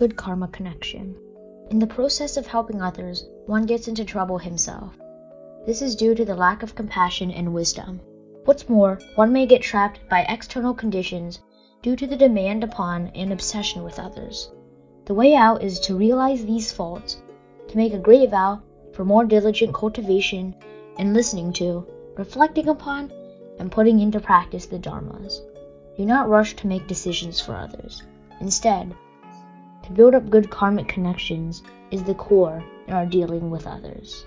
Good karma connection. In the process of helping others, one gets into trouble himself. This is due to the lack of compassion and wisdom. What's more, one may get trapped by external conditions due to the demand upon and obsession with others. The way out is to realize these faults, to make a great vow for more diligent cultivation and listening to, reflecting upon, and putting into practice the Dharmas. Do not rush to make decisions for others. Instead, to build up good karmic connections is the core in our dealing with others.